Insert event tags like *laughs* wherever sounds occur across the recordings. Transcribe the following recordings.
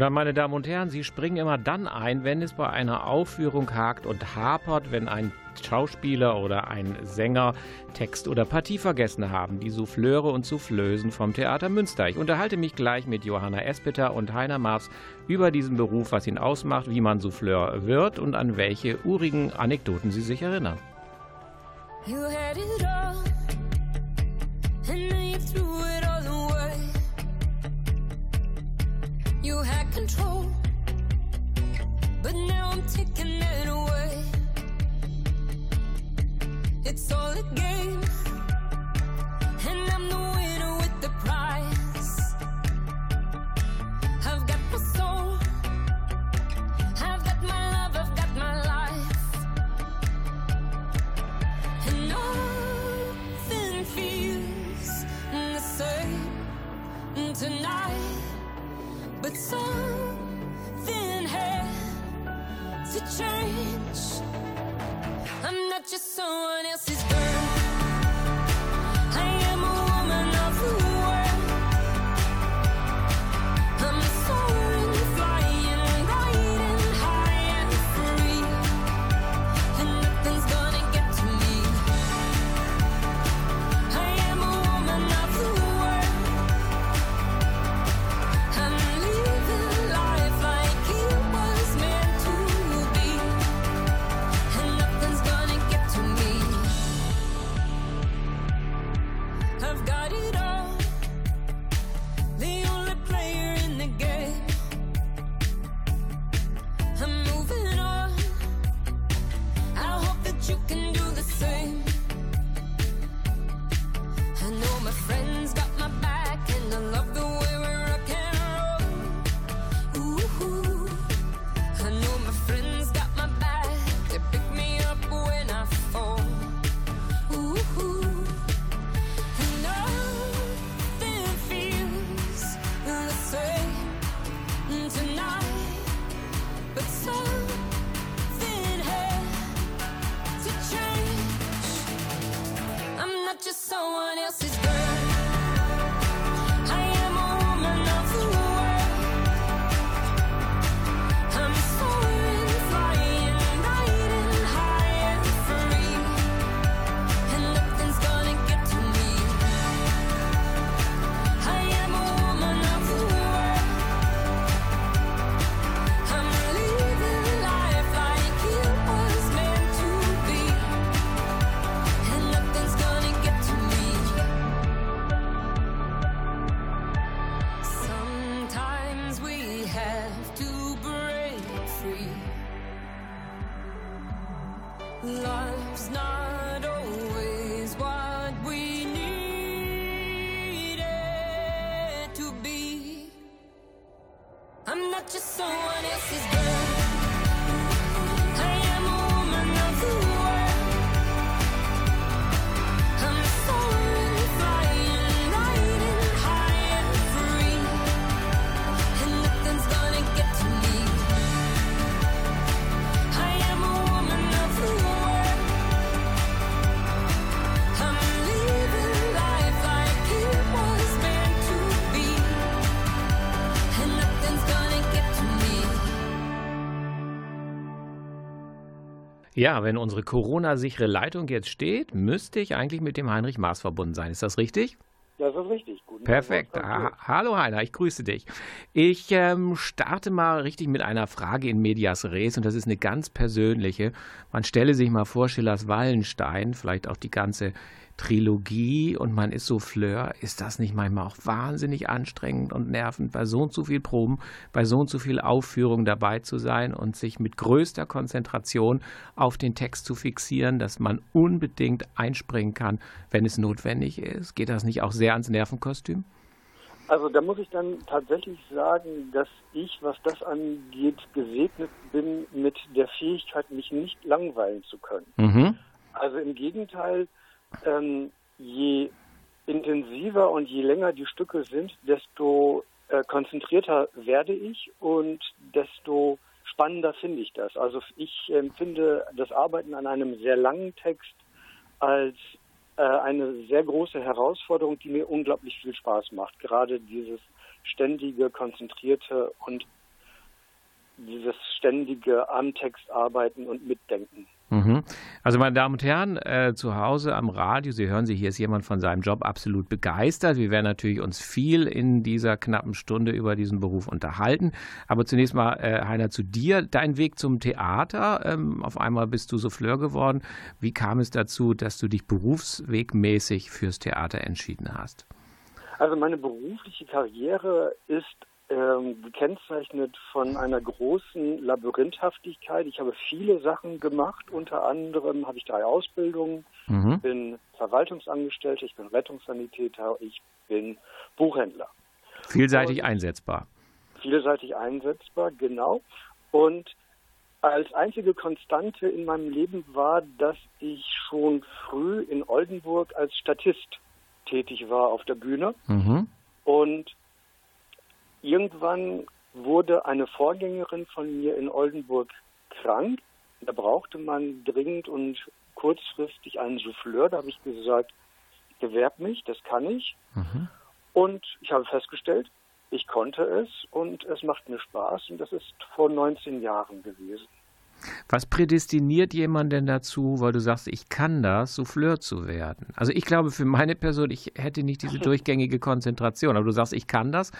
Und dann, meine Damen und Herren, Sie springen immer dann ein, wenn es bei einer Aufführung hakt und hapert, wenn ein Schauspieler oder ein Sänger Text oder Partie vergessen haben. Die Souffleure und Soufflösen vom Theater Münster. Ich unterhalte mich gleich mit Johanna Espeter und Heiner Marx über diesen Beruf, was ihn ausmacht, wie man Souffleur wird und an welche urigen Anekdoten sie sich erinnern. You had it all, and now you threw it You had control, but now I'm taking it away. It's all a game, and I'm the winner with the prize. I've got my soul, I've got my love, I've got my life, and nothing feels the same tonight. But something had to change. I'm not just someone else's girl. Ja, wenn unsere Corona-sichere Leitung jetzt steht, müsste ich eigentlich mit dem Heinrich Maas verbunden sein. Ist das richtig? Das ist richtig. Guten Perfekt. Ha Hallo Heiner, ich grüße dich. Ich ähm, starte mal richtig mit einer Frage in Medias Res und das ist eine ganz persönliche. Man stelle sich mal vor, Schillers Wallenstein, vielleicht auch die ganze Trilogie und man ist Souffleur, ist das nicht manchmal auch wahnsinnig anstrengend und nervend, bei so und so viel Proben, bei so und so viel Aufführung dabei zu sein und sich mit größter Konzentration auf den Text zu fixieren, dass man unbedingt einspringen kann, wenn es notwendig ist? Geht das nicht auch sehr ans Nervenkostüm? Also da muss ich dann tatsächlich sagen, dass ich, was das angeht, gesegnet bin mit der Fähigkeit, mich nicht langweilen zu können. Mhm. Also im Gegenteil, ähm, je intensiver und je länger die Stücke sind, desto äh, konzentrierter werde ich und desto spannender finde ich das. Also ich empfinde das Arbeiten an einem sehr langen Text als äh, eine sehr große Herausforderung, die mir unglaublich viel Spaß macht. Gerade dieses ständige, konzentrierte und dieses ständige am Text arbeiten und mitdenken. Mhm. Also meine Damen und Herren, äh, zu Hause am Radio, Sie hören, Sie, hier ist jemand von seinem Job absolut begeistert. Wir werden natürlich uns viel in dieser knappen Stunde über diesen Beruf unterhalten. Aber zunächst mal, äh, Heiner, zu dir. Dein Weg zum Theater. Ähm, auf einmal bist du Souffleur geworden. Wie kam es dazu, dass du dich berufswegmäßig fürs Theater entschieden hast? Also meine berufliche Karriere ist ähm, gekennzeichnet von einer großen Labyrinthhaftigkeit. Ich habe viele Sachen gemacht. Unter anderem habe ich drei Ausbildungen. Mhm. Ich bin Verwaltungsangestellter, ich bin Rettungssanitäter, ich bin Buchhändler. Vielseitig Und- einsetzbar. Vielseitig einsetzbar, genau. Und als einzige Konstante in meinem Leben war, dass ich schon früh in Oldenburg als Statist tätig war auf der Bühne. Mhm. Und irgendwann wurde eine Vorgängerin von mir in Oldenburg krank. Da brauchte man dringend und kurzfristig einen Souffleur. Da habe ich gesagt, bewerb mich, das kann ich. Mhm. Und ich habe festgestellt, ich konnte es und es macht mir Spaß. Und das ist vor 19 Jahren gewesen. Was prädestiniert jemand denn dazu, weil du sagst, ich kann das, Souffleur zu werden? Also ich glaube, für meine Person, ich hätte nicht diese *laughs* durchgängige Konzentration, aber du sagst, ich kann das.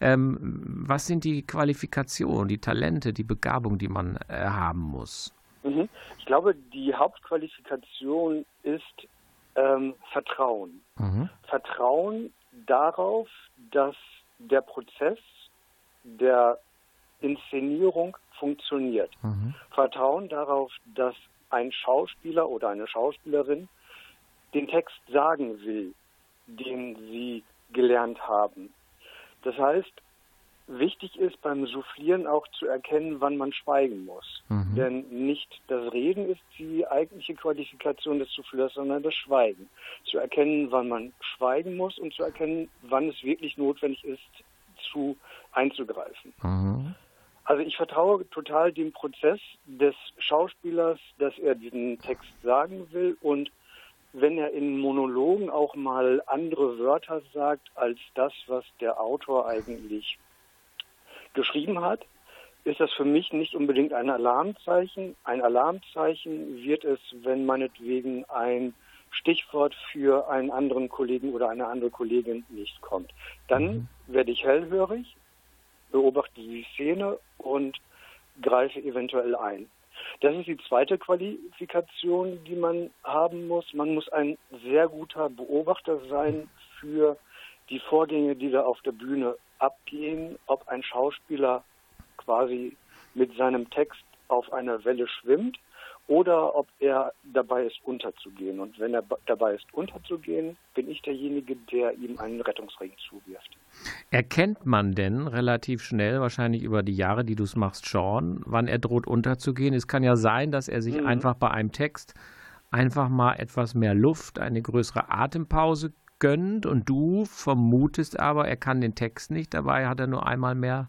Ähm, was sind die Qualifikationen, die Talente, die Begabung, die man äh, haben muss? Mhm. Ich glaube, die Hauptqualifikation ist ähm, Vertrauen. Mhm. Vertrauen darauf, dass der Prozess der Inszenierung funktioniert. Mhm. Vertrauen darauf, dass ein Schauspieler oder eine Schauspielerin den Text sagen will, den sie gelernt haben. Das heißt, wichtig ist beim Soufflieren auch zu erkennen, wann man schweigen muss. Mhm. Denn nicht das Reden ist die eigentliche Qualifikation des Souffleurs, sondern das Schweigen. Zu erkennen, wann man schweigen muss und zu erkennen, wann es wirklich notwendig ist, zu einzugreifen. Mhm. Also ich vertraue total dem Prozess des Schauspielers, dass er diesen Text sagen will und wenn er in Monologen auch mal andere Wörter sagt als das, was der Autor eigentlich geschrieben hat, ist das für mich nicht unbedingt ein Alarmzeichen. Ein Alarmzeichen wird es, wenn meinetwegen ein Stichwort für einen anderen Kollegen oder eine andere Kollegin nicht kommt. Dann werde ich hellhörig, beobachte die Szene und greife eventuell ein. Das ist die zweite Qualifikation, die man haben muss. Man muss ein sehr guter Beobachter sein für die Vorgänge, die da auf der Bühne abgehen, ob ein Schauspieler quasi mit seinem Text auf einer Welle schwimmt oder ob er dabei ist, unterzugehen. Und wenn er dabei ist, unterzugehen, bin ich derjenige, der ihm einen Rettungsring zuwirft. Erkennt man denn relativ schnell, wahrscheinlich über die Jahre, die du es machst, schon, wann er droht unterzugehen? Es kann ja sein, dass er sich Mhm. einfach bei einem Text einfach mal etwas mehr Luft, eine größere Atempause gönnt und du vermutest aber, er kann den Text nicht, dabei hat er nur einmal mehr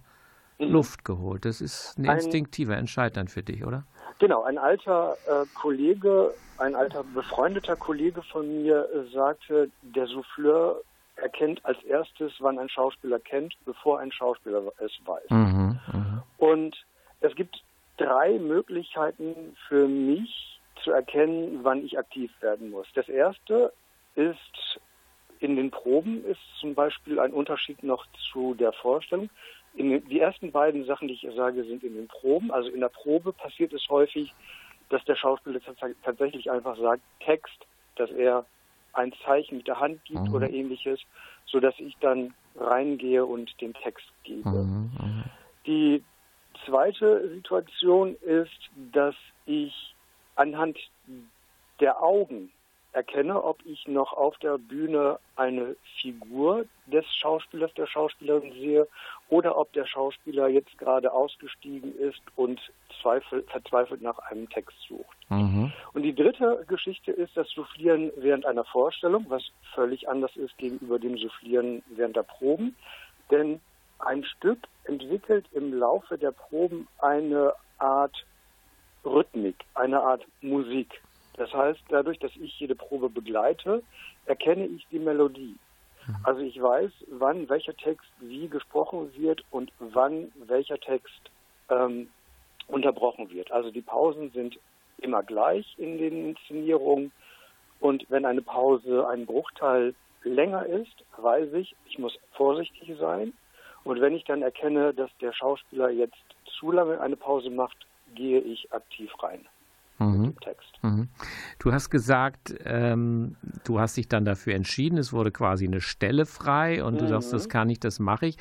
Luft geholt. Das ist ein Ein- instinktiver Entscheid dann für dich, oder? Genau, ein alter äh, Kollege, ein alter befreundeter Kollege von mir äh, sagte, der Souffleur erkennt als erstes, wann ein Schauspieler kennt, bevor ein Schauspieler es weiß. Mhm, mhm. Und es gibt drei Möglichkeiten für mich zu erkennen, wann ich aktiv werden muss. Das erste ist, in den Proben ist zum Beispiel ein Unterschied noch zu der Vorstellung. In die ersten beiden Sachen, die ich sage, sind in den Proben. Also in der Probe passiert es häufig, dass der Schauspieler tats- tatsächlich einfach sagt, Text, dass er ein Zeichen mit der Hand gibt Mhm. oder ähnliches, sodass ich dann reingehe und den Text gebe. Mhm, mhm. Die zweite Situation ist, dass ich anhand der Augen erkenne, ob ich noch auf der Bühne eine Figur des Schauspielers, der Schauspielerin sehe oder ob der Schauspieler jetzt gerade ausgestiegen ist und zweifel, verzweifelt nach einem Text sucht. Mhm. Und die dritte Geschichte ist das Soufflieren während einer Vorstellung, was völlig anders ist gegenüber dem Soufflieren während der Proben. Denn ein Stück entwickelt im Laufe der Proben eine Art Rhythmik, eine Art Musik. Das heißt, dadurch, dass ich jede Probe begleite, erkenne ich die Melodie. Mhm. Also ich weiß, wann welcher Text wie gesprochen wird und wann welcher Text ähm, unterbrochen wird. Also die Pausen sind immer gleich in den Inszenierungen und wenn eine Pause ein Bruchteil länger ist, weiß ich, ich muss vorsichtig sein. Und wenn ich dann erkenne, dass der Schauspieler jetzt zu lange eine Pause macht, gehe ich aktiv rein mhm. Text. Mhm. Du hast gesagt, ähm, du hast dich dann dafür entschieden, es wurde quasi eine Stelle frei und mhm. du sagst, das kann ich, das mache ich.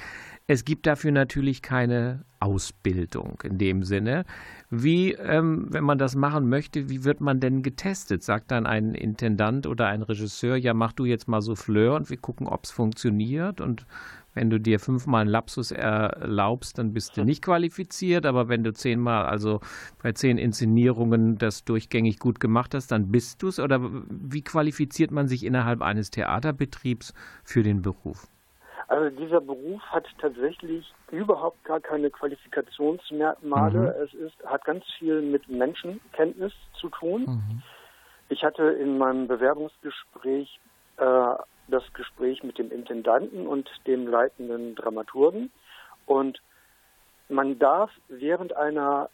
Es gibt dafür natürlich keine Ausbildung in dem Sinne. Wie, ähm, wenn man das machen möchte, wie wird man denn getestet? Sagt dann ein Intendant oder ein Regisseur, ja, mach du jetzt mal so Fleur und wir gucken, ob es funktioniert und wenn du dir fünfmal einen Lapsus erlaubst, dann bist du nicht qualifiziert. Aber wenn du zehnmal, also bei zehn Inszenierungen das durchgängig gut gemacht hast, dann bist du es. Oder wie qualifiziert man sich innerhalb eines Theaterbetriebs für den Beruf? Also dieser Beruf hat tatsächlich überhaupt gar keine Qualifikationsmerkmale. Mhm. Es ist, hat ganz viel mit Menschenkenntnis zu tun. Mhm. Ich hatte in meinem Bewerbungsgespräch äh, das Gespräch mit dem Intendanten und dem leitenden Dramaturgen. Und man darf während einer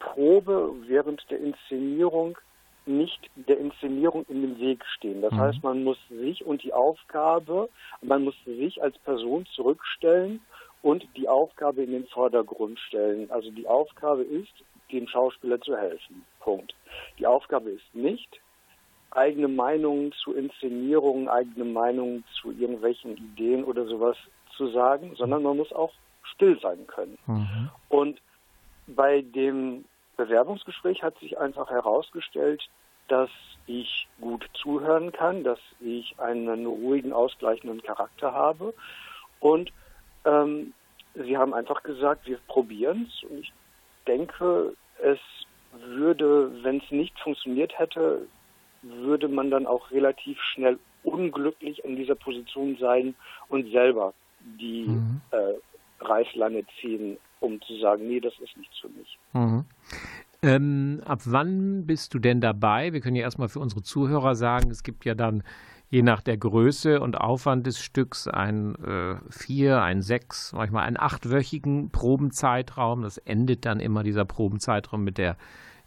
Probe, während der Inszenierung nicht der Inszenierung in den Weg stehen. Das mhm. heißt, man muss sich und die Aufgabe, man muss sich als Person zurückstellen und die Aufgabe in den Vordergrund stellen. Also die Aufgabe ist, dem Schauspieler zu helfen. Punkt. Die Aufgabe ist nicht, eigene Meinungen zu Inszenierungen, eigene Meinungen zu irgendwelchen Ideen oder sowas zu sagen, sondern man muss auch still sein können. Mhm. Und bei dem Bewerbungsgespräch hat sich einfach herausgestellt, dass ich gut zuhören kann, dass ich einen ruhigen, ausgleichenden Charakter habe. Und ähm, sie haben einfach gesagt, wir probieren es. Und ich denke, es würde, wenn es nicht funktioniert hätte, würde man dann auch relativ schnell unglücklich in dieser Position sein und selber die mhm. äh, Reißleine ziehen, um zu sagen, nee, das ist nichts für mich. Mhm. Ähm, ab wann bist du denn dabei? Wir können ja erstmal für unsere Zuhörer sagen, es gibt ja dann je nach der Größe und Aufwand des Stücks ein äh, vier, ein sechs, manchmal einen achtwöchigen Probenzeitraum. Das endet dann immer dieser Probenzeitraum mit der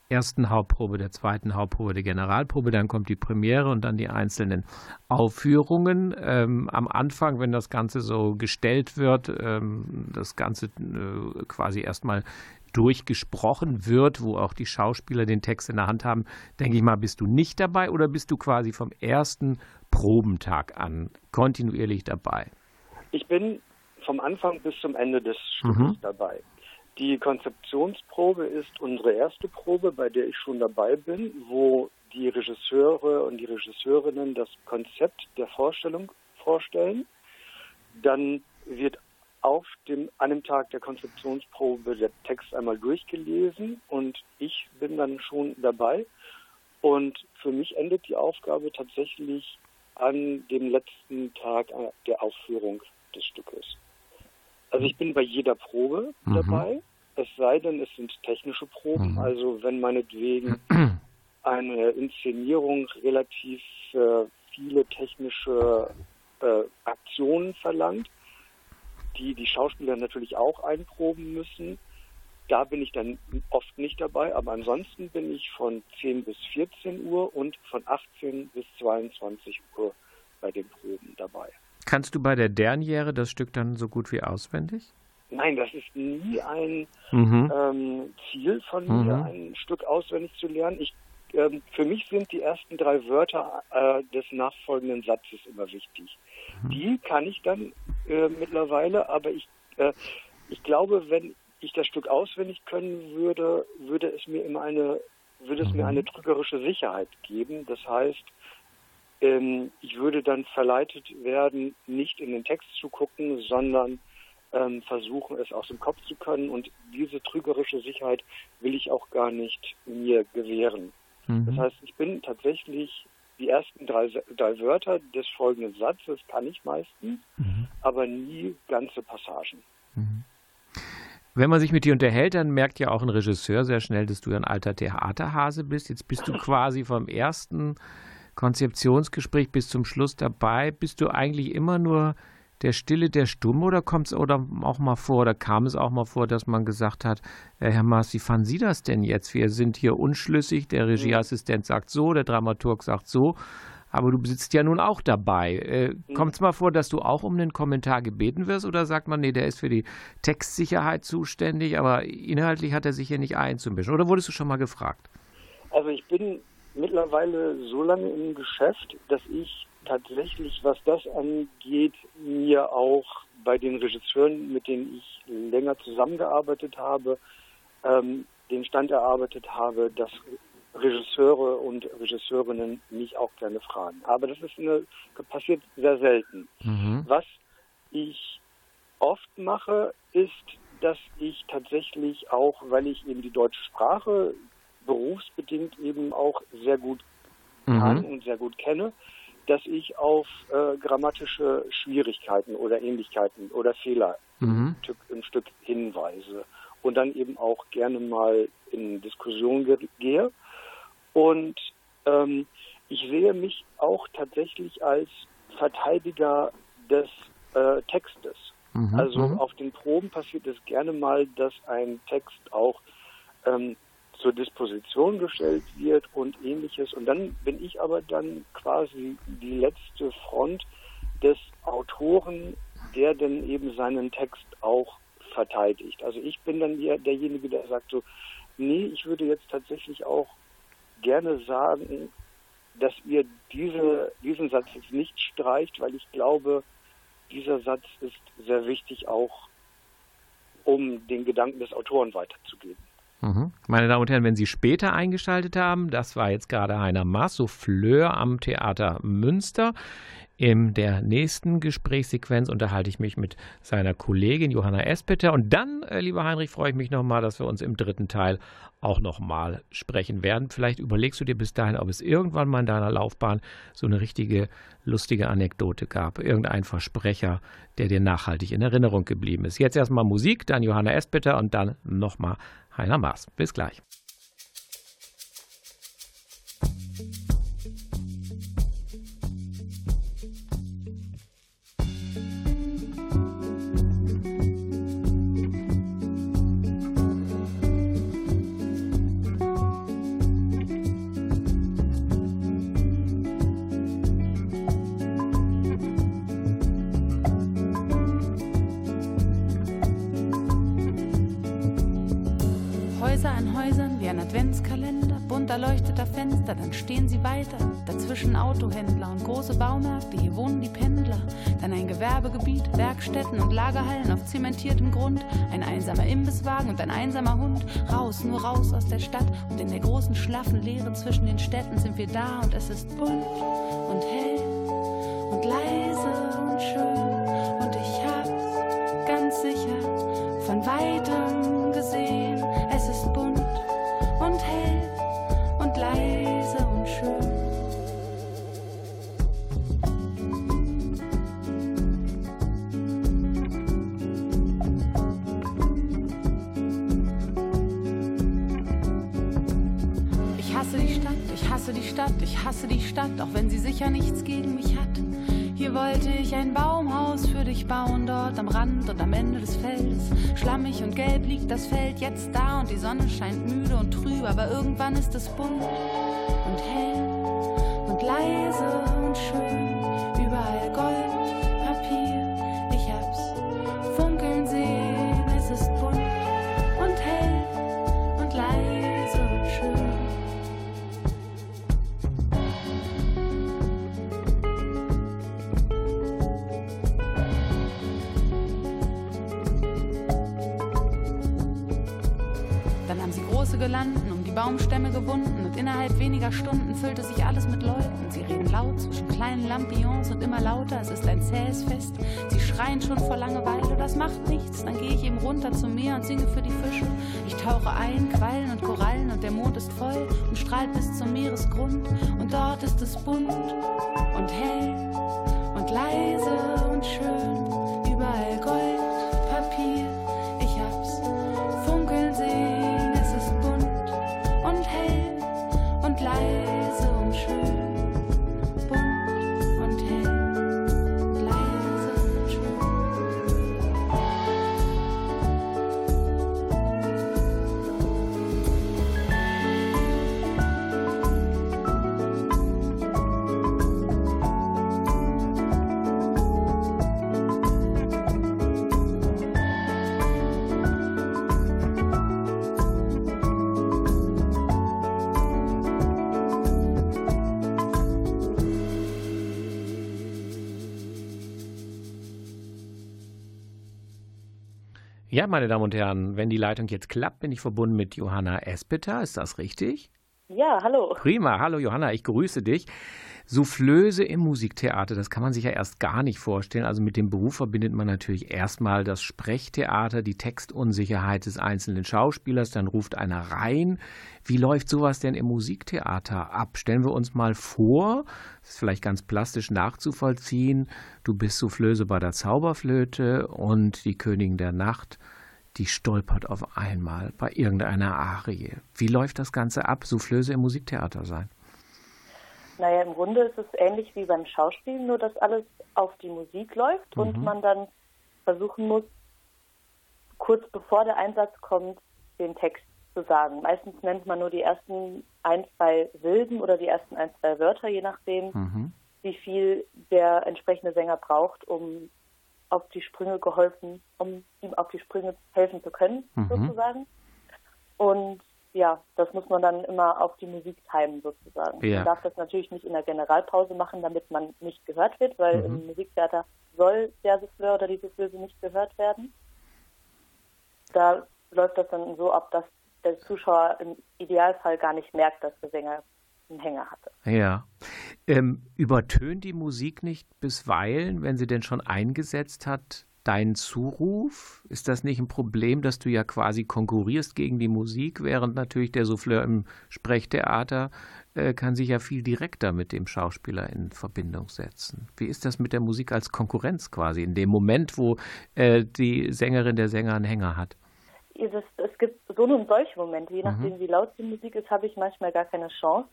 ersten Hauptprobe, der zweiten Hauptprobe, der Generalprobe, dann kommt die Premiere und dann die einzelnen Aufführungen. Ähm, am Anfang, wenn das Ganze so gestellt wird, ähm, das Ganze äh, quasi erstmal durchgesprochen wird, wo auch die Schauspieler den Text in der Hand haben, denke ich mal, bist du nicht dabei oder bist du quasi vom ersten Probentag an kontinuierlich dabei? Ich bin vom Anfang bis zum Ende des Stückes mhm. dabei. Die Konzeptionsprobe ist unsere erste Probe, bei der ich schon dabei bin, wo die Regisseure und die Regisseurinnen das Konzept der Vorstellung vorstellen. Dann wird auf dem, an dem Tag der Konzeptionsprobe der Text einmal durchgelesen und ich bin dann schon dabei. Und für mich endet die Aufgabe tatsächlich an dem letzten Tag der Aufführung des Stückes. Also ich bin bei jeder Probe mhm. dabei, es sei denn, es sind technische Proben. Mhm. Also wenn meinetwegen *clears throat* eine Inszenierung relativ äh, viele technische äh, Aktionen verlangt, die die Schauspieler natürlich auch einproben müssen. Da bin ich dann oft nicht dabei, aber ansonsten bin ich von 10 bis 14 Uhr und von 18 bis 22 Uhr bei den Proben dabei. Kannst du bei der Derniere das Stück dann so gut wie auswendig? Nein, das ist nie ein mhm. ähm, Ziel von mhm. mir, ein Stück auswendig zu lernen. Ich, ähm, für mich sind die ersten drei Wörter äh, des nachfolgenden Satzes immer wichtig. Mhm. Die kann ich dann äh, mittlerweile, aber ich, äh, ich glaube, wenn ich das Stück auswendig können würde, würde es mir immer eine, würde es mir mhm. eine trügerische Sicherheit geben. Das heißt, ähm, ich würde dann verleitet werden, nicht in den Text zu gucken, sondern ähm, versuchen, es aus dem Kopf zu können. Und diese trügerische Sicherheit will ich auch gar nicht mir gewähren. Mhm. Das heißt, ich bin tatsächlich die ersten drei, drei Wörter des folgenden Satzes kann ich meistens, mhm. aber nie ganze Passagen. Mhm. Wenn man sich mit dir unterhält, dann merkt ja auch ein Regisseur sehr schnell, dass du ein alter Theaterhase bist. Jetzt bist du *laughs* quasi vom ersten Konzeptionsgespräch bis zum Schluss dabei. Bist du eigentlich immer nur der Stille, der Stumme oder kommt es auch mal vor oder kam es auch mal vor, dass man gesagt hat, äh, Herr Maas, wie fanden Sie das denn jetzt? Wir sind hier unschlüssig, der Regieassistent sagt so, der Dramaturg sagt so, aber du sitzt ja nun auch dabei. Äh, mhm. Kommt es mal vor, dass du auch um einen Kommentar gebeten wirst oder sagt man, nee, der ist für die Textsicherheit zuständig, aber inhaltlich hat er sich hier nicht einzumischen? Oder wurdest du schon mal gefragt? Also ich bin mittlerweile so lange im Geschäft, dass ich tatsächlich, was das angeht, mir auch bei den Regisseuren, mit denen ich länger zusammengearbeitet habe, ähm, den Stand erarbeitet habe, dass Regisseure und Regisseurinnen mich auch gerne fragen. Aber das ist eine, passiert sehr selten. Mhm. Was ich oft mache, ist, dass ich tatsächlich auch, weil ich eben die deutsche Sprache berufsbedingt eben auch sehr gut kann mhm. und sehr gut kenne, dass ich auf äh, grammatische Schwierigkeiten oder Ähnlichkeiten oder Fehler mhm. im, Stück hinweise und dann eben auch gerne mal in Diskussion gehe. Und ähm, ich sehe mich auch tatsächlich als Verteidiger des äh, Textes. Mhm. Also mhm. auf den Proben passiert es gerne mal, dass ein Text auch ähm, zur Disposition gestellt wird und ähnliches. Und dann bin ich aber dann quasi die letzte Front des Autoren, der dann eben seinen Text auch verteidigt. Also ich bin dann derjenige, der sagt so, nee, ich würde jetzt tatsächlich auch gerne sagen, dass ihr diese, diesen Satz jetzt nicht streicht, weil ich glaube, dieser Satz ist sehr wichtig auch, um den Gedanken des Autoren weiterzugeben. Mhm. Meine Damen und Herren, wenn Sie später eingeschaltet haben, das war jetzt gerade Heiner Maas, Souffleur am Theater Münster. In der nächsten Gesprächssequenz unterhalte ich mich mit seiner Kollegin Johanna Espeter. Und dann, äh, lieber Heinrich, freue ich mich nochmal, dass wir uns im dritten Teil auch nochmal sprechen werden. Vielleicht überlegst du dir bis dahin, ob es irgendwann mal in deiner Laufbahn so eine richtige lustige Anekdote gab. Irgendein Versprecher, der dir nachhaltig in Erinnerung geblieben ist. Jetzt erstmal Musik, dann Johanna Espeter und dann nochmal Heiner Maas. Bis gleich. Werkstätten und Lagerhallen auf zementiertem Grund. Ein einsamer Imbisswagen und ein einsamer Hund. Raus, nur raus aus der Stadt. Und in der großen, schlaffen Leere zwischen den Städten sind wir da und es ist bunt und hell sicher nichts gegen mich hat. Hier wollte ich ein Baumhaus für dich bauen, dort am Rand und am Ende des Feldes. Schlammig und gelb liegt das Feld jetzt da und die Sonne scheint müde und trüb, aber irgendwann ist es bunt und hell und leise und schön. Runter zum Meer und singe für die Fische. Ich tauche ein, Ja, meine Damen und Herren, wenn die Leitung jetzt klappt, bin ich verbunden mit Johanna Espeter. Ist das richtig? Ja, hallo. Prima. Hallo Johanna, ich grüße dich. Soufflöse im Musiktheater, das kann man sich ja erst gar nicht vorstellen. Also mit dem Beruf verbindet man natürlich erstmal das Sprechtheater, die Textunsicherheit des einzelnen Schauspielers, dann ruft einer rein. Wie läuft sowas denn im Musiktheater ab? Stellen wir uns mal vor, das ist vielleicht ganz plastisch nachzuvollziehen, du bist Soufflöse bei der Zauberflöte und die Königin der Nacht die stolpert auf einmal bei irgendeiner Arie. Wie läuft das Ganze ab, Soufflöse im Musiktheater sein? Naja, im Grunde ist es ähnlich wie beim Schauspiel, nur dass alles auf die Musik läuft und man dann versuchen muss, kurz bevor der Einsatz kommt, den Text zu sagen. Meistens nennt man nur die ersten ein, zwei Silben oder die ersten ein, zwei Wörter, je nachdem, Mhm. wie viel der entsprechende Sänger braucht, um auf die Sprünge geholfen, um ihm auf die Sprünge helfen zu können, Mhm. sozusagen. Und ja, das muss man dann immer auf die Musik timen, sozusagen. Ja. Man darf das natürlich nicht in der Generalpause machen, damit man nicht gehört wird, weil Mhm. im Musiktheater soll der Souffleur oder die Soufflöse nicht gehört werden. Da läuft das dann so ab, dass der Zuschauer im Idealfall gar nicht merkt, dass der Sänger einen Hänger hatte. Ja. Ähm, übertönt die Musik nicht bisweilen, wenn sie denn schon eingesetzt hat, deinen Zuruf? Ist das nicht ein Problem, dass du ja quasi konkurrierst gegen die Musik, während natürlich der Souffleur im Sprechtheater äh, kann sich ja viel direkter mit dem Schauspieler in Verbindung setzen. Wie ist das mit der Musik als Konkurrenz quasi in dem Moment, wo äh, die Sängerin der Sänger einen Hänger hat? Es, es gibt so und solche Momente, Mhm. je nachdem wie laut die Musik ist, habe ich manchmal gar keine Chance,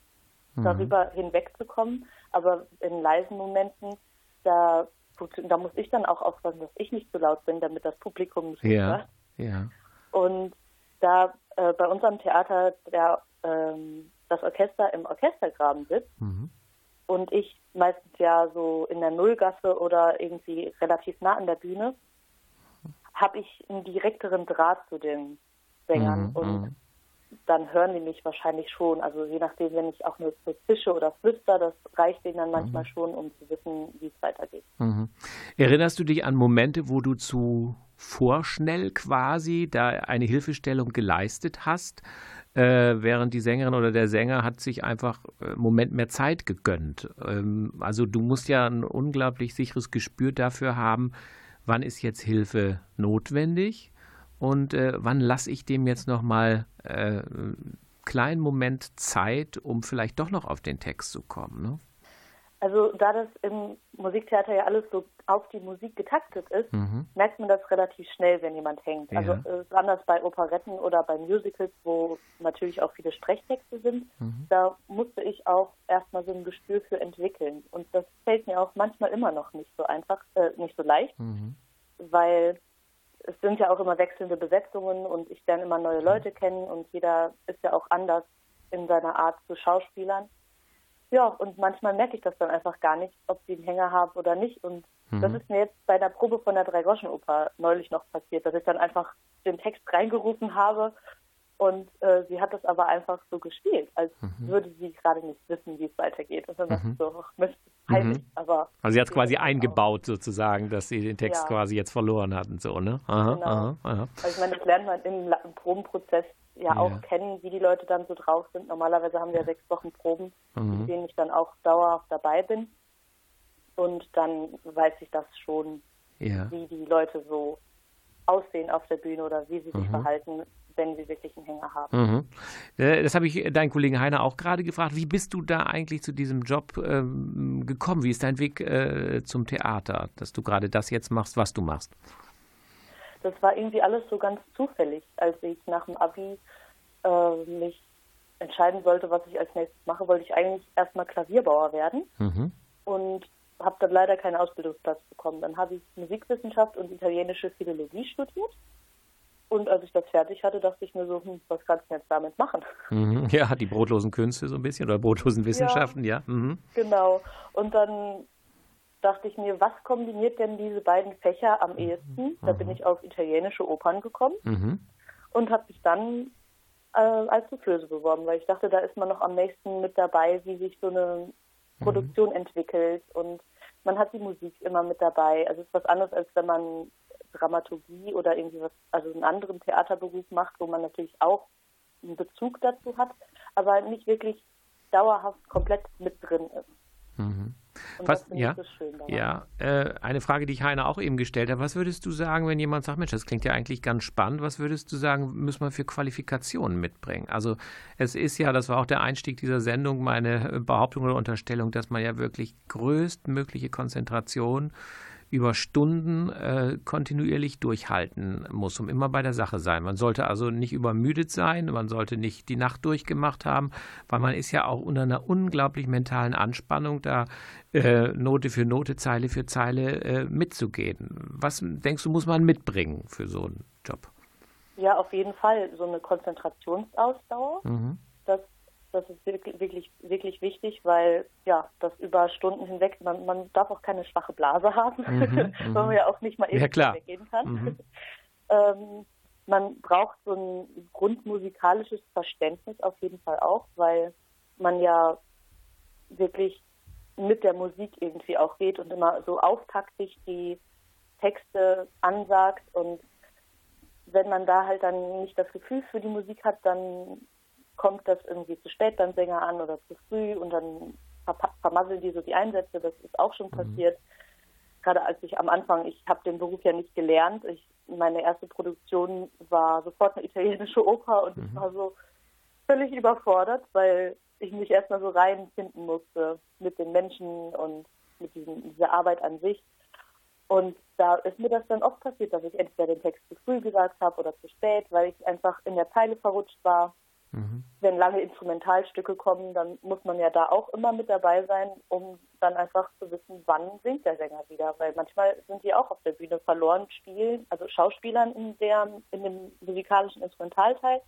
Mhm. darüber hinwegzukommen. Aber in leisen Momenten, da, funktio- da muss ich dann auch aufpassen, dass ich nicht zu laut bin, damit das Publikum Musik Ja, hört. ja. Und da äh, bei unserem Theater der, ähm, das Orchester im Orchestergraben sitzt Mhm. und ich meistens ja so in der Nullgasse oder irgendwie relativ nah an der Bühne, habe ich einen direkteren Draht zu den Sängern Mhm, und mhm. Dann hören die mich wahrscheinlich schon. Also je nachdem, wenn ich auch nur so zische oder flüster, das reicht denen dann manchmal schon, um zu wissen, wie es weitergeht. Mhm. Erinnerst du dich an Momente, wo du zu vorschnell quasi da eine Hilfestellung geleistet hast, äh, während die Sängerin oder der Sänger hat sich einfach äh, einen Moment mehr Zeit gegönnt? Ähm, also du musst ja ein unglaublich sicheres Gespür dafür haben, wann ist jetzt Hilfe notwendig und äh, wann lasse ich dem jetzt nochmal äh, einen kleinen Moment Zeit, um vielleicht doch noch auf den Text zu kommen. Ne? Also da das im Musiktheater ja alles so auf die Musik getaktet ist, Mhm. merkt man das relativ schnell, wenn jemand hängt. Also Ja. es ist anders bei Operetten oder bei Musicals, wo natürlich auch viele Sprechtexte sind. Mhm. Da musste ich auch erstmal so ein Gespür für entwickeln. Und das fällt mir auch manchmal immer noch nicht so einfach, äh, nicht so leicht, Mhm. weil es sind ja auch immer wechselnde Besetzungen und ich lerne immer neue Leute kennen und jeder ist ja auch anders in seiner Art zu Schauspielern. Ja, und manchmal merke ich das dann einfach gar nicht, ob sie einen Hänger haben oder nicht. Und das Mhm. ist mir jetzt bei der Probe von der Dreigroschenoper neulich noch passiert, dass ich dann einfach den Text reingerufen habe Und äh, sie hat das aber einfach so gespielt, als Mhm. würde sie gerade nicht wissen, wie es weitergeht. Und dann dachte ich so, ach Mist, peinlich, Mhm. aber. Also sie hat es quasi Ja, eingebaut sozusagen, dass sie den Text Ja. quasi jetzt verloren hat und so, ne? Aha, Genau. aha, aha. Also ich meine, das lernt man im, im Probenprozess ja, Ja. auch kennen, wie die Leute dann so drauf sind. Normalerweise haben wir sechs Wochen Proben, Mhm. in denen ich dann auch dauerhaft dabei bin. Und dann weiß ich das schon, Ja. wie die Leute so aussehen auf der Bühne oder wie sie sich Mhm. verhalten, wenn sie wirklich einen Hänger haben. Mhm. Äh, Das habe ich deinen Kollegen Heiner auch gerade gefragt. Wie bist du da eigentlich zu diesem Job ähm, gekommen? Wie ist dein Weg äh, zum Theater, dass du gerade das jetzt machst, was du machst? Das war irgendwie alles so ganz zufällig, als ich nach dem Abi äh, mich entscheiden sollte, was ich als nächstes mache, wollte ich eigentlich erstmal Klavierbauer werden Mhm. und habe dann leider keinen Ausbildungsplatz bekommen. Dann habe ich Musikwissenschaft und italienische Philologie studiert. Und als ich das fertig hatte, dachte ich mir so, hm, was kannst du jetzt damit machen? Mhm. *laughs* Ja, die brotlosen Künste so ein bisschen oder brotlosen Wissenschaften, ja. Mhm. Genau. Und dann dachte ich mir, was kombiniert denn diese beiden Fächer am ehesten? Da bin ich auf italienische Opern gekommen Mhm. und habe mich dann äh, als Soufflöse beworben, weil ich dachte, da ist man noch am nächsten mit dabei, wie sich so eine Produktion entwickelt und man hat die Musik immer mit dabei. Also es ist was anderes, als wenn man Dramaturgie oder irgendwie was, also einen anderen Theaterberuf macht, wo man natürlich auch einen Bezug dazu hat, aber nicht wirklich dauerhaft komplett mit drin ist. Mhm. Was- ja. Ja, äh, eine Frage, die ich Heiner auch eben gestellt habe. Was würdest du sagen, wenn jemand sagt, Mensch, das klingt ja eigentlich ganz spannend, was würdest du sagen, müssen wir für Qualifikationen mitbringen? Also es ist ja, das war auch der Einstieg dieser Sendung, meine Behauptung oder Unterstellung, dass man ja wirklich größtmögliche Konzentration über Stunden äh, kontinuierlich durchhalten muss, um immer bei der Sache sein. Man sollte also nicht übermüdet sein, man sollte nicht die Nacht durchgemacht haben, weil man ist ja auch unter einer unglaublich mentalen Anspannung, da äh, Note für Note, Zeile für Zeile äh, mitzugehen. Was denkst du, muss man mitbringen für so einen Job? Ja, auf jeden Fall. So eine Konzentrationsausdauer, Mhm. das, das ist wirklich, wirklich, wirklich wichtig, weil ja, das über Stunden hinweg, man, man darf auch keine schwache Blase *laughs* haben, Mhm, *laughs* weil man ja auch nicht mal Ja, eben klar. weggehen kann. Mhm. *laughs* ähm, man braucht so ein grundmusikalisches Verständnis auf jeden Fall auch, weil man ja wirklich mit der Musik irgendwie auch geht und immer so auftaktig die Texte ansagt und wenn man da halt dann nicht das Gefühl für die Musik hat, dann kommt das irgendwie zu spät beim Sänger an oder zu früh und dann vermasseln die so die Einsätze. Das ist auch schon passiert. Gerade als ich am Anfang, ich habe den Beruf ja nicht gelernt. Ich, meine erste Produktion war sofort eine italienische Oper und ich war so völlig überfordert, weil ich mich erstmal so reinfinden musste mit den Menschen und mit diesem, dieser Arbeit an sich. Und da ist mir das dann oft passiert, dass ich entweder den Text zu früh gesagt habe oder zu spät, weil ich einfach in der Zeile verrutscht war. Mhm. Wenn lange Instrumentalstücke kommen, dann muss man ja da auch immer mit dabei sein, um dann einfach zu wissen, wann singt der Sänger wieder. Weil manchmal sind die auch auf der Bühne verloren, spielen, also Schauspielern in, der, in dem musikalischen Instrumentalteil.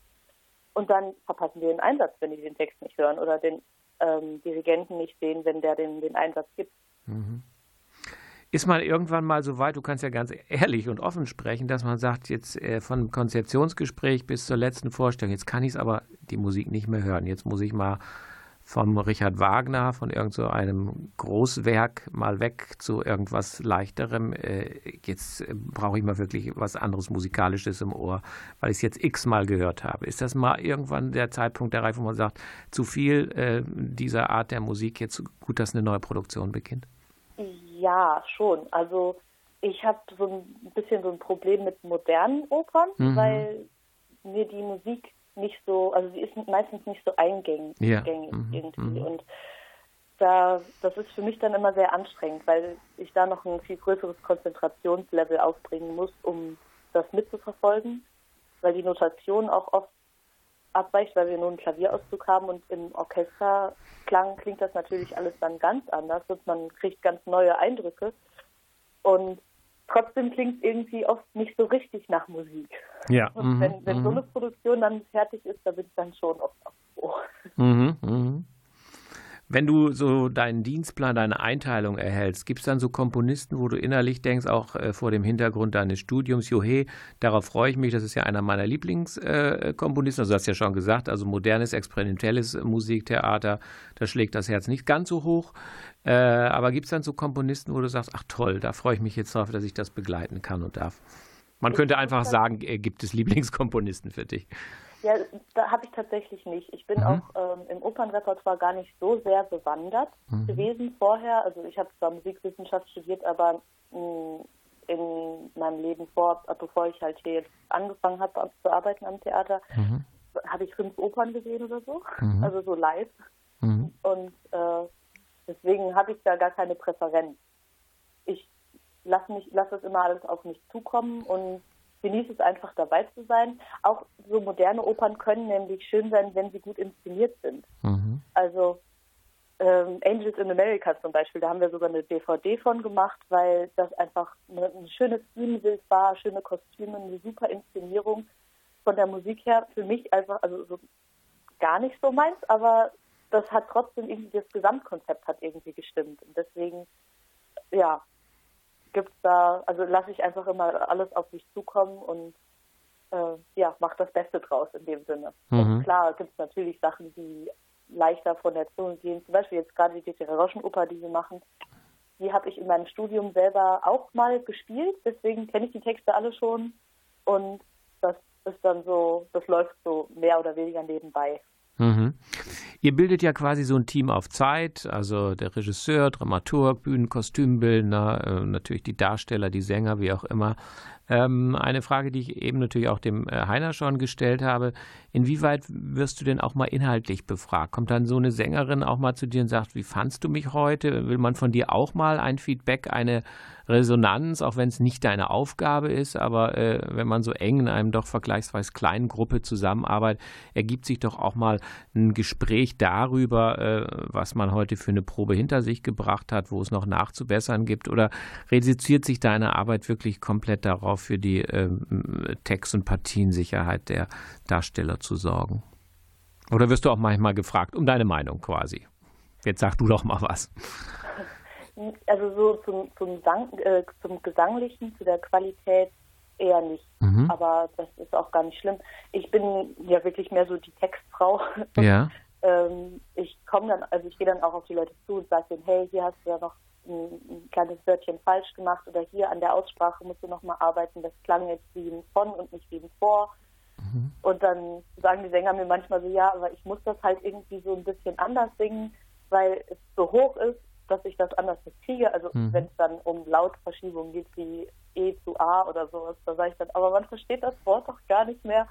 Und dann verpassen die den Einsatz, wenn die den Text nicht hören oder den ähm, Dirigenten nicht sehen, wenn der den, den Einsatz gibt. Ist man irgendwann mal so weit, du kannst ja ganz ehrlich und offen sprechen, dass man sagt, jetzt äh, von Konzeptionsgespräch bis zur letzten Vorstellung, jetzt kann ich es aber die Musik nicht mehr hören. Jetzt muss ich mal vom Richard Wagner, von irgend so Großwerk mal weg zu irgendwas leichterem. Äh, jetzt äh, brauche ich mal wirklich was anderes Musikalisches im Ohr, weil ich es jetzt x-mal gehört habe. Ist das mal irgendwann der Zeitpunkt der Reife, wo man sagt, zu viel äh, dieser Art der Musik, jetzt gut, dass eine neue Produktion beginnt? Ja, schon. Also ich habe so ein bisschen so ein Problem mit modernen Opern, Mhm. weil mir die Musik nicht so, also sie ist meistens nicht so eingängig Ja. Mhm, irgendwie. mhm. Und da, das ist für mich dann immer sehr anstrengend, weil ich da noch ein viel größeres Konzentrationslevel aufbringen muss, um das mitzuverfolgen, weil die Notation auch oft abweicht, weil wir nur einen Klavierauszug haben und im Orchesterklang klingt das natürlich alles dann ganz anders und man kriegt ganz neue Eindrücke und trotzdem klingt es irgendwie oft nicht so richtig nach Musik. Ja. Und wenn, wenn so mhm. eine Produktion dann fertig ist, da bin ich dann schon oft auch froh. Mhm, mhm. Wenn du so deinen Dienstplan, deine Einteilung erhältst, gibt es dann so Komponisten, wo du innerlich denkst, auch äh, vor dem Hintergrund deines Studiums, Johe, darauf freue ich mich, das ist ja einer meiner Lieblingskomponisten, äh, also du hast ja schon gesagt, also modernes, experimentelles Musiktheater, da schlägt das Herz nicht ganz so hoch. Äh, aber gibt es dann so Komponisten, wo du sagst, ach toll, da freue ich mich jetzt drauf, dass ich das begleiten kann und darf? Man könnte einfach sagen, äh, gibt es Lieblingskomponisten für dich? Ja, da habe ich tatsächlich nicht. Ich bin mhm. auch ähm, im Opernrepertoire gar nicht so sehr bewandert mhm. gewesen vorher. Also ich habe zwar Musikwissenschaft studiert, aber mh, mm, in meinem Leben vor, bevor ich halt hier jetzt angefangen habe zu arbeiten am Theater, mhm. habe ich fünf Opern gesehen oder so, mhm. also so live. Mhm. Und äh, deswegen habe ich da gar keine Präferenz. Ich lasse mich, lasse das immer alles auf mich zukommen und genieße es einfach dabei zu sein. Auch so moderne Opern können nämlich schön sein, wenn sie gut inszeniert sind. Mhm. Also ähm, Angels in America zum Beispiel, da haben wir sogar eine DVD von gemacht, weil das einfach eine, ein schönes Bühnenbild war, schöne Kostüme, eine super Inszenierung. Von der Musik her für mich einfach, also so gar nicht so meins, aber das hat trotzdem irgendwie, das Gesamtkonzept hat irgendwie gestimmt. Und deswegen, ja, gibt da, also lasse ich einfach immer alles auf mich zukommen und äh, ja, mache das Beste draus in dem Sinne. Mhm. klar gibt es natürlich Sachen, die leichter von der Zunge gehen. Zum Beispiel jetzt gerade die Roschenoper, die wir machen. Die habe ich in meinem Studium selber auch mal gespielt, deswegen kenne ich die Texte alle schon und das ist dann so, das läuft so mehr oder weniger nebenbei. Mhm. Ihr bildet ja quasi so ein Team auf Zeit, also der Regisseur, Dramaturg, Bühnenkostümbildner, äh, natürlich die Darsteller, die Sänger, wie auch immer. Ähm, eine Frage, die ich eben natürlich auch dem äh, Heiner schon gestellt habe. Inwieweit wirst du denn auch mal inhaltlich befragt? Kommt dann so eine Sängerin auch mal zu dir und sagt, wie fandst du mich heute? Will man von dir auch mal ein Feedback, eine Resonanz, auch wenn es nicht deine Aufgabe ist, aber äh, wenn man so eng in einem doch vergleichsweise kleinen Gruppe zusammenarbeitet, ergibt sich doch auch mal ein Gespräch darüber, äh, was man heute für eine Probe hinter sich gebracht hat, wo es noch nachzubessern gibt oder reduziert sich deine Arbeit wirklich komplett darauf, für die äh, Text- und Partiensicherheit der Darsteller zu sorgen? Oder wirst du auch manchmal gefragt, um deine Meinung quasi? Jetzt sag du doch mal was also so zum, zum, Sang, äh, zum Gesanglichen, zu der Qualität eher nicht. Mhm. Aber das ist auch gar nicht schlimm. Ich bin ja wirklich mehr so die Textfrau. *laughs* Ja. ähm, ich komme dann, also ich gehe dann auch auf die Leute zu und sage denen, hey, hier hast du ja noch ein, ein, kleines Wörtchen falsch gemacht oder hier an der Aussprache musst du nochmal arbeiten. Das klang jetzt wie ein von und nicht wie ein vor. Mhm. Und dann sagen die Sänger mir manchmal so, ja, aber ich muss das halt irgendwie so ein bisschen anders singen, weil es so hoch ist dass ich das anders nicht kriege. Also mhm. wenn es dann um Lautverschiebungen geht wie E zu A oder sowas, da sage ich dann, aber man versteht das Wort doch gar nicht mehr.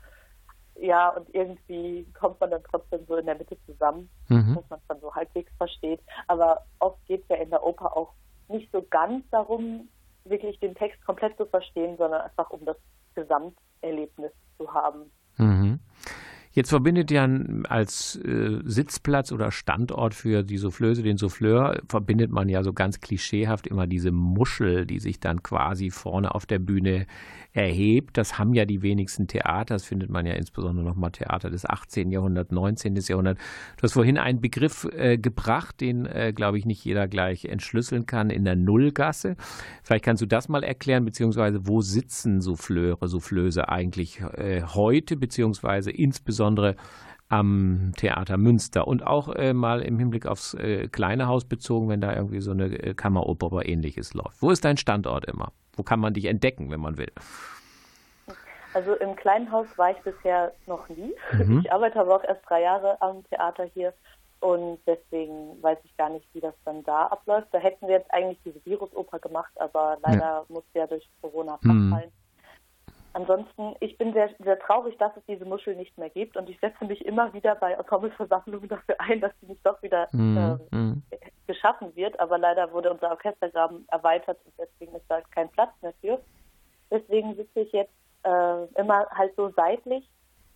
Ja, und irgendwie kommt man dann trotzdem so in der Mitte zusammen, mhm. dass man es dann so halbwegs versteht. Aber oft geht es ja in der Oper auch nicht so ganz darum, wirklich den Text komplett zu verstehen, sondern einfach um das Gesamterlebnis zu haben. Mhm. Jetzt verbindet ja als äh, Sitzplatz oder Standort für die Soufflöse, den Souffleur, verbindet man ja so ganz klischeehaft immer diese Muschel, die sich dann quasi vorne auf der Bühne erhebt. Das haben ja die wenigsten Theater. Das findet man ja insbesondere nochmal Theater des 18. Jahrhunderts, 19. Jahrhunderts. Du hast vorhin einen Begriff äh, gebracht, den, äh, glaube ich, nicht jeder gleich entschlüsseln kann, in der Nullgasse. Vielleicht kannst du das mal erklären, beziehungsweise wo sitzen Souffleure, Soufflöse eigentlich äh, heute, beziehungsweise insbesondere am Theater Münster und auch äh, mal im Hinblick aufs äh, kleine Haus bezogen, wenn da irgendwie so eine äh, Kammeroper oder ähnliches läuft. Wo ist dein Standort immer? Wo kann man dich entdecken, wenn man will? Also im kleinen Haus war ich bisher noch nie. Mhm. Ich arbeite aber auch erst drei Jahre am Theater hier und deswegen weiß ich gar nicht, wie das dann da abläuft. Da hätten wir jetzt eigentlich diese Virusoper gemacht, aber leider ja. musste ja durch Corona abfallen. Mhm. Ansonsten, ich bin sehr, sehr traurig, dass es diese Muschel nicht mehr gibt und ich setze mich immer wieder bei Ensembleversammlungen dafür ein, dass sie nicht doch wieder mm, äh, mm. geschaffen wird. Aber leider wurde unser Orchestergraben erweitert und deswegen ist da kein Platz mehr für. Deswegen sitze ich jetzt äh, immer halt so seitlich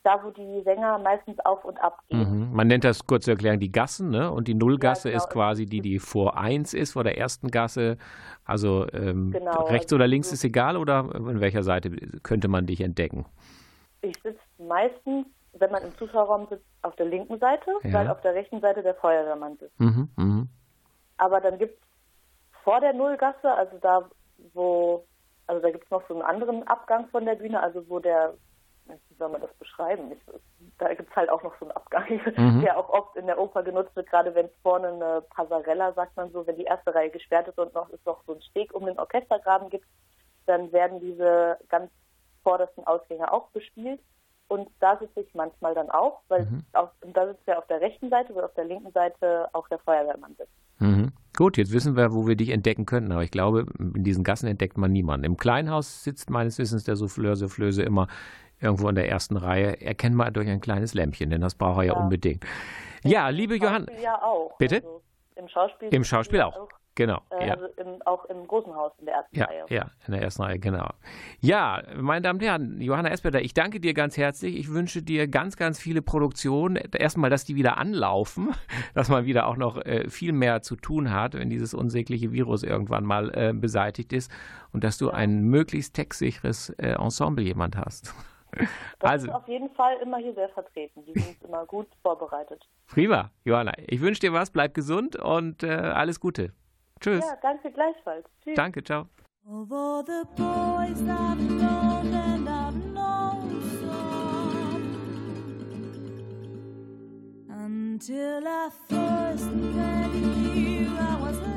da, wo die Sänger meistens auf und ab gehen. Mhm. Man nennt das kurz zu erklären die Gassen, ne? Und die Nullgasse ja, genau. ist quasi die, die vor 1 ist, vor der ersten Gasse. Also ähm, genau, rechts also oder links ist egal oder in welcher Seite könnte man dich entdecken? Ich sitze meistens wenn man im Zuschauerraum sitzt, auf der linken Seite, Ja. weil auf der rechten Seite der Feuerwehrmann sitzt. Mhm, mhm. Aber dann gibt es vor der Nullgasse, also da, wo, also da gibt es noch so einen anderen Abgang von der Bühne, also wo der, wie soll man das beschreiben? Ich, da gibt es halt auch noch so einen Abgang, Mhm. der auch oft in der Oper genutzt wird, gerade wenn es vorne eine Passarella, sagt man so, wenn die erste Reihe gesperrt ist und noch es noch so einen Steg um den Orchestergraben gibt, dann werden diese ganz vordersten Ausgänge auch bespielt. Und da sitze ich manchmal dann auch, weil Mhm. auf, da sitzt er auf der rechten Seite, weil auf der linken Seite auch der Feuerwehrmann sitzt. Mhm. Gut, jetzt wissen wir, wo wir dich entdecken könnten, aber ich glaube, in diesen Gassen entdeckt man niemanden. Im Kleinhaus sitzt meines Wissens der Souffleur, Soufflöse immer irgendwo in der ersten Reihe, erkennbar durch ein kleines Lämpchen, denn das braucht er ja, Ja. unbedingt. Ja, liebe Johanna, ja auch. Bitte? Also Im Schauspiel. im Schauspiel auch, genau. Äh, ja. Also im, auch im großen Haus in der ersten Ja, Reihe. ja, in der ersten Reihe, genau. Ja, meine Damen und Herren, Johanna Espeter, ich danke dir ganz herzlich. Ich wünsche dir ganz, ganz viele Produktionen. Erstmal, dass die wieder anlaufen, *laughs* dass man wieder auch noch äh, viel mehr zu tun hat, wenn dieses unsägliche Virus irgendwann mal äh, beseitigt ist und dass du ein möglichst textsicheres äh, Ensemble jemand hast. *laughs* Das also, ist auf jeden Fall immer hier sehr vertreten. Die sind immer gut vorbereitet. prima, Johanna. Ich wünsche dir was, bleib gesund und äh, alles Gute. Tschüss. Ja, danke gleichfalls. Tschüss. Danke, ciao. Of all the boys I've known and I've known some Until I first met you I was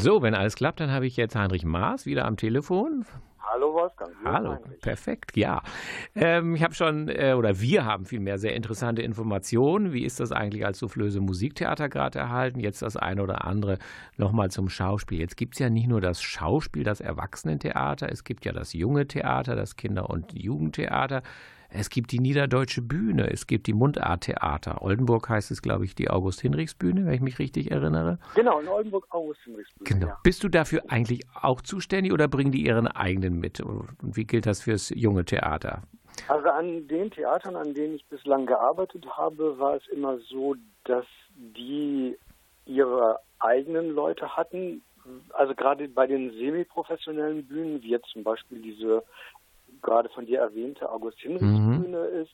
So, wenn alles klappt, dann habe ich jetzt Heinrich Maas wieder am Telefon. Hallo Wolfgang. Hallo, Heinrich. perfekt, ja. Ähm, ich habe schon, äh, oder wir haben vielmehr sehr interessante Informationen. Wie ist das eigentlich als Soufflöse Musiktheater gerade erhalten? Jetzt das eine oder andere nochmal zum Schauspiel. Jetzt gibt es ja nicht nur das Schauspiel, das Erwachsenentheater, es gibt ja das junge Theater, das Kinder- und Jugendtheater. Es gibt die Niederdeutsche Bühne, es gibt die Mundarttheater. Oldenburg heißt es, glaube ich, die August-Hinrichs-Bühne, wenn ich mich richtig erinnere. Genau, in Oldenburg August im Genau. Ja. Bist du dafür eigentlich auch zuständig oder bringen die ihren eigenen mit? Und wie gilt das fürs junge Theater? Also an den Theatern, an denen ich bislang gearbeitet habe, war es immer so, dass die ihre eigenen Leute hatten. Also gerade bei den semiprofessionellen Bühnen, wie jetzt zum Beispiel diese gerade von dir erwähnte August-Hinrichs-Bühne ist,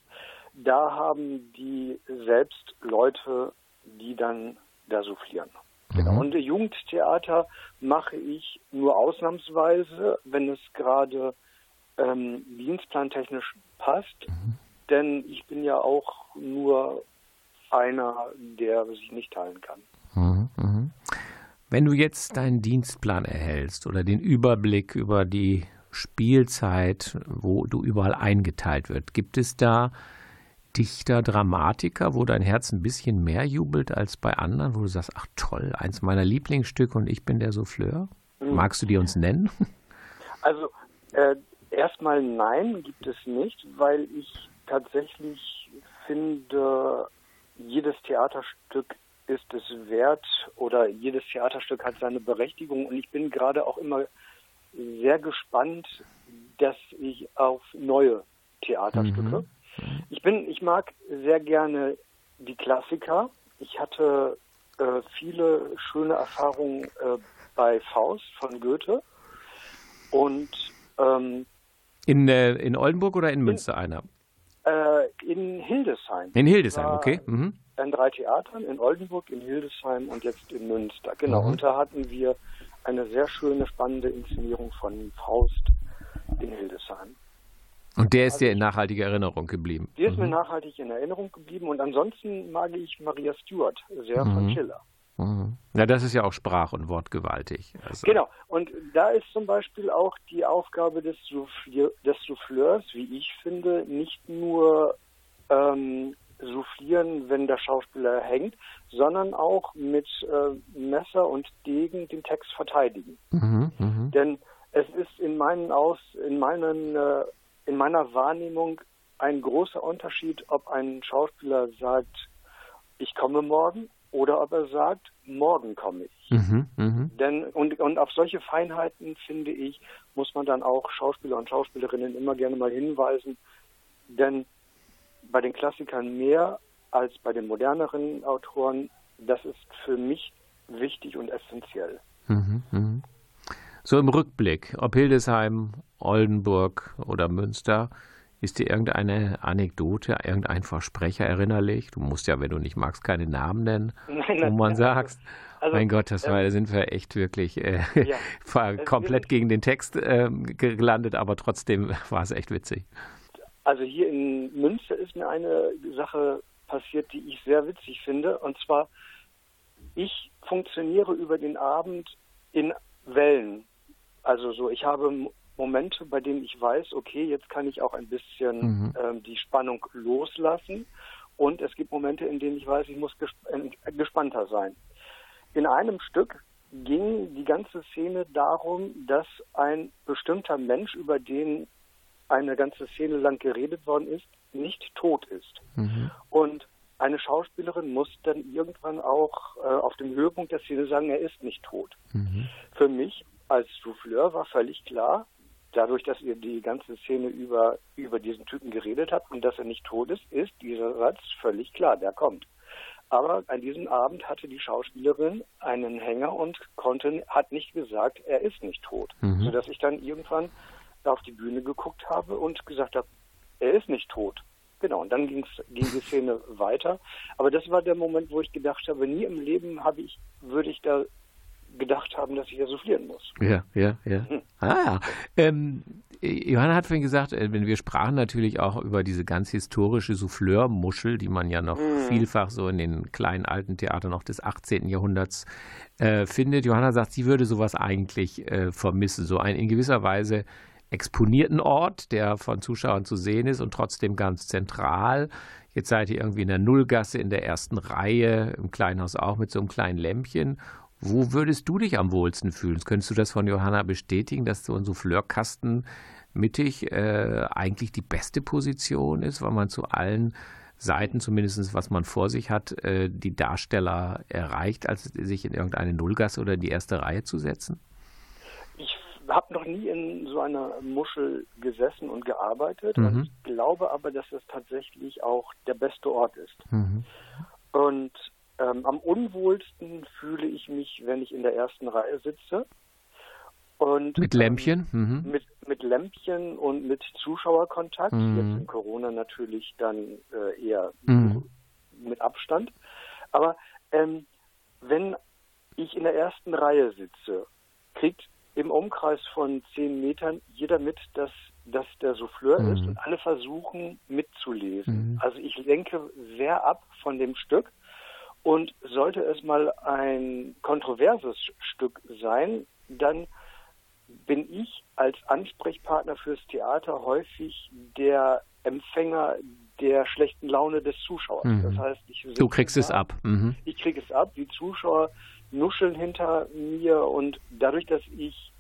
da haben die selbst Leute, die dann da soufflieren. Genau. Und Jugendtheater mache ich nur ausnahmsweise, wenn es gerade ähm, dienstplantechnisch passt. Denn ich bin ja auch nur einer, der sich nicht teilen kann. Mhm, mhm. Wenn du jetzt deinen Dienstplan erhältst oder den Überblick über die Spielzeit, wo du überall eingeteilt wird, gibt es da Dichter, Dramatiker, wo dein Herz ein bisschen mehr jubelt als bei anderen, wo du sagst, ach toll, eins meiner Lieblingsstücke und ich bin der Souffleur? Magst du die uns nennen? *laughs* Also äh, erstmal nein, gibt es nicht, weil ich tatsächlich finde, jedes Theaterstück ist es wert oder jedes Theaterstück hat seine Berechtigung und ich bin gerade auch immer sehr gespannt, dass ich auf neue Theaterstücke. Ich bin, ich mag sehr gerne die Klassiker. Ich hatte äh, viele schöne Erfahrungen äh, bei Faust von Goethe und ähm, In, äh, in Oldenburg oder in Münster einer? äh, in Hildesheim. In Hildesheim, okay. Mhm. An drei Theatern, in Oldenburg, in Hildesheim und jetzt in Münster. Genau, Mhm. und da hatten wir eine sehr schöne, spannende Inszenierung von Faust in Hildesheim. Und der ist dir in nachhaltiger Erinnerung geblieben. Die ist mir nachhaltig in Erinnerung geblieben und ansonsten mag ich Maria Stewart sehr Mhm. von Schiller. Mhm. Ja, das ist ja auch sprach- und wortgewaltig. Also, Genau, und da ist zum Beispiel auch die Aufgabe des, des Souffleurs, wie ich finde, nicht nur ähm, soufflieren, wenn der Schauspieler hängt, sondern auch mit äh, Messer und Degen den Text verteidigen. Mhm, mhm. Denn es ist in meinen Aus, in meinen, äh, in meiner Wahrnehmung ein großer Unterschied, ob ein Schauspieler sagt, ich komme morgen, oder ob er sagt, morgen komme ich. Mhm, mhm. Denn und, und auf solche Feinheiten finde ich, muss man dann auch Schauspieler und Schauspielerinnen immer gerne mal hinweisen. Denn bei den Klassikern mehr als bei den moderneren Autoren, das ist für mich wichtig und essentiell. Mhm, mhm. So im Rückblick, ob Hildesheim, Oldenburg oder Münster, ist dir irgendeine Anekdote, irgendein Versprecher erinnerlich? Du musst ja, wenn du nicht magst, keine Namen nennen, *laughs* Nein, wo man sagt, also, mein Gott, das ähm, war, da sind wir echt wirklich äh, *laughs* Ja, *laughs* komplett gegen den Text ähm, gelandet, aber trotzdem war es echt witzig. Also hier in Münster ist mir eine Sache passiert, die ich sehr witzig finde. Und zwar, ich funktioniere über den Abend in Wellen. Also so, ich habe Momente, bei denen ich weiß, okay, jetzt kann ich auch ein bisschen Mhm. ähm, die Spannung loslassen. Und es gibt Momente, in denen ich weiß, ich muss gesp äh, gespannter sein. In einem Stück ging die ganze Szene darum, dass ein bestimmter Mensch, über den eine ganze Szene lang geredet worden ist, nicht tot ist. Mhm. Und eine Schauspielerin muss dann irgendwann auch äh, auf dem Höhepunkt der Szene sagen, er ist nicht tot. Mhm. Für mich als Souffleur war völlig klar, dadurch, dass ihr die ganze Szene über, über diesen Typen geredet habt und dass er nicht tot ist, ist dieser Satz völlig klar, der kommt. Aber an diesem Abend hatte die Schauspielerin einen Hänger und konnte, hat nicht gesagt, er ist nicht tot. Mhm. Sodass ich dann irgendwann auf die Bühne geguckt habe und gesagt habe, er ist nicht tot. Genau, und dann ging's, ging die Szene weiter. Aber das war der Moment, wo ich gedacht habe, nie im Leben habe ich, würde ich da gedacht haben, dass ich ja soufflieren muss. Ja, ja, ja. Ah, ja. Ähm, Johanna hat vorhin gesagt, äh, wenn wir sprachen natürlich auch über diese ganz historische Souffleurmuschel, die man ja noch Mhm. vielfach so in den kleinen alten Theatern noch des 18. Jahrhunderts äh, findet. Johanna sagt, sie würde sowas eigentlich äh, vermissen, so einen in gewisser Weise exponierten Ort, der von Zuschauern zu sehen ist und trotzdem ganz zentral. Jetzt seid ihr irgendwie in der Nullgasse in der ersten Reihe, im Kleinhaus auch mit so einem kleinen Lämpchen. Wo würdest du dich am wohlsten fühlen? Könntest du das von Johanna bestätigen, dass so ein Souffleurkasten mittig äh, eigentlich die beste Position ist, weil man zu allen Seiten, zumindest was man vor sich hat, äh, die Darsteller erreicht, als sich in irgendeine Nullgasse oder die erste Reihe zu setzen? Ich habe noch nie in so einer Muschel gesessen und gearbeitet Mhm. und ich glaube aber, dass es tatsächlich auch der beste Ort ist. Mhm. Und ähm, am unwohlsten fühle ich mich, wenn ich in der ersten Reihe sitze. Und, Mit ähm, Lämpchen? Mhm. mit, mit Lämpchen und mit Zuschauerkontakt. Mhm. Jetzt in Corona natürlich dann äh, eher Mhm. mit Abstand. Aber ähm, wenn ich in der ersten Reihe sitze, kriegt im Umkreis von zehn Metern jeder mit, dass das der Souffleur Mhm. ist und alle versuchen mitzulesen. Mhm. Also ich lenke sehr ab von dem Stück und sollte es mal ein kontroverses Stück sein, dann bin ich als Ansprechpartner fürs Theater häufig der Empfänger der schlechten Laune des Zuschauers. Mhm. Das heißt, ich Du kriegst es da, ab. Mhm. Ich kriege es ab. Die Zuschauer nuscheln hinter mir und dadurch, dass ich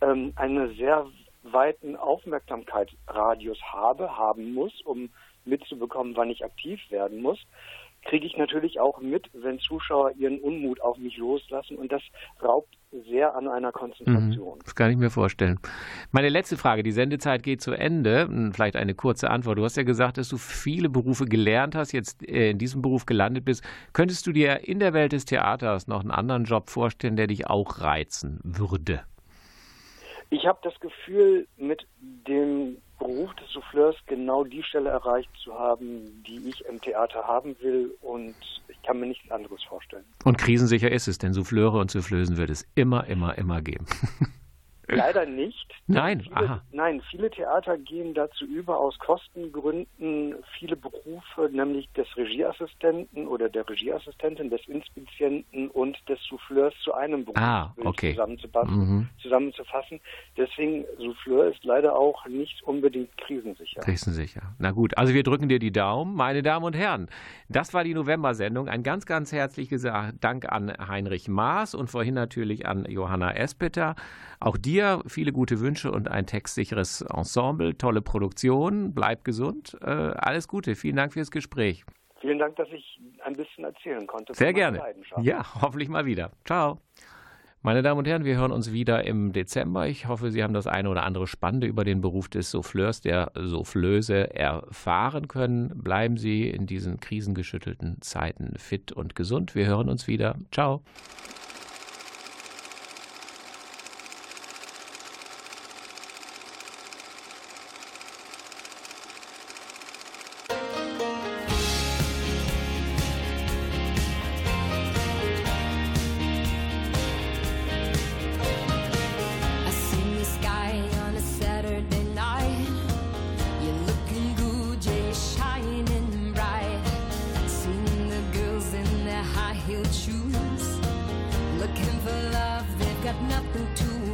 ähm, einen sehr weiten Aufmerksamkeitsradius habe, haben muss, um mitzubekommen, wann ich aktiv werden muss, kriege ich natürlich auch mit, wenn Zuschauer ihren Unmut auf mich loslassen und das raubt sehr an einer Konzentration. Das kann ich mir vorstellen. Meine letzte Frage, die Sendezeit geht zu Ende. Hm, Vielleicht eine kurze Antwort. Du hast ja gesagt, dass du viele Berufe gelernt hast, jetzt äh, in diesem Beruf gelandet bist. Könntest du dir in der Welt des Theaters noch einen anderen Job vorstellen, der dich auch reizen würde? Ich habe das Gefühl, mit dem Beruf des Souffleurs genau die Stelle erreicht zu haben, die ich im Theater haben will und ich kann mir nichts anderes vorstellen. Und krisensicher ist es, denn Souffleure und Soufflösen wird es immer, immer, immer geben. *laughs* *laughs* Leider nicht. Nein, viele, aha. Nein, viele Theater gehen dazu über, aus Kostengründen viele Berufe, nämlich des Regieassistenten oder der Regieassistentin, des Inspizienten und des Souffleurs zu einem Beruf Ah, okay. zusammenzufassen, Mhm. zusammenzufassen. Deswegen, Souffleur ist leider auch nicht unbedingt krisensicher. Krisensicher. Na gut, also wir drücken dir die Daumen. Meine Damen und Herren, das war die November-Sendung. Ein ganz, ganz herzliches Dank an Heinrich Maas und vorhin natürlich an Johanna Espeter. Auch dir viele gute Wünsche und ein textsicheres Ensemble, tolle Produktion. Bleib gesund. Äh, alles Gute. Vielen Dank fürs Gespräch. Vielen Dank, dass ich ein bisschen erzählen konnte. Sehr gerne. Ja, *laughs* hoffentlich mal wieder. Ciao. Meine Damen und Herren, wir hören uns wieder im Dezember. Ich hoffe, Sie haben das eine oder andere Spannende über den Beruf des Souffleurs, der Soufflöse erfahren können. Bleiben Sie in diesen krisengeschüttelten Zeiten fit und gesund. Wir hören uns wieder. Ciao. have nothing to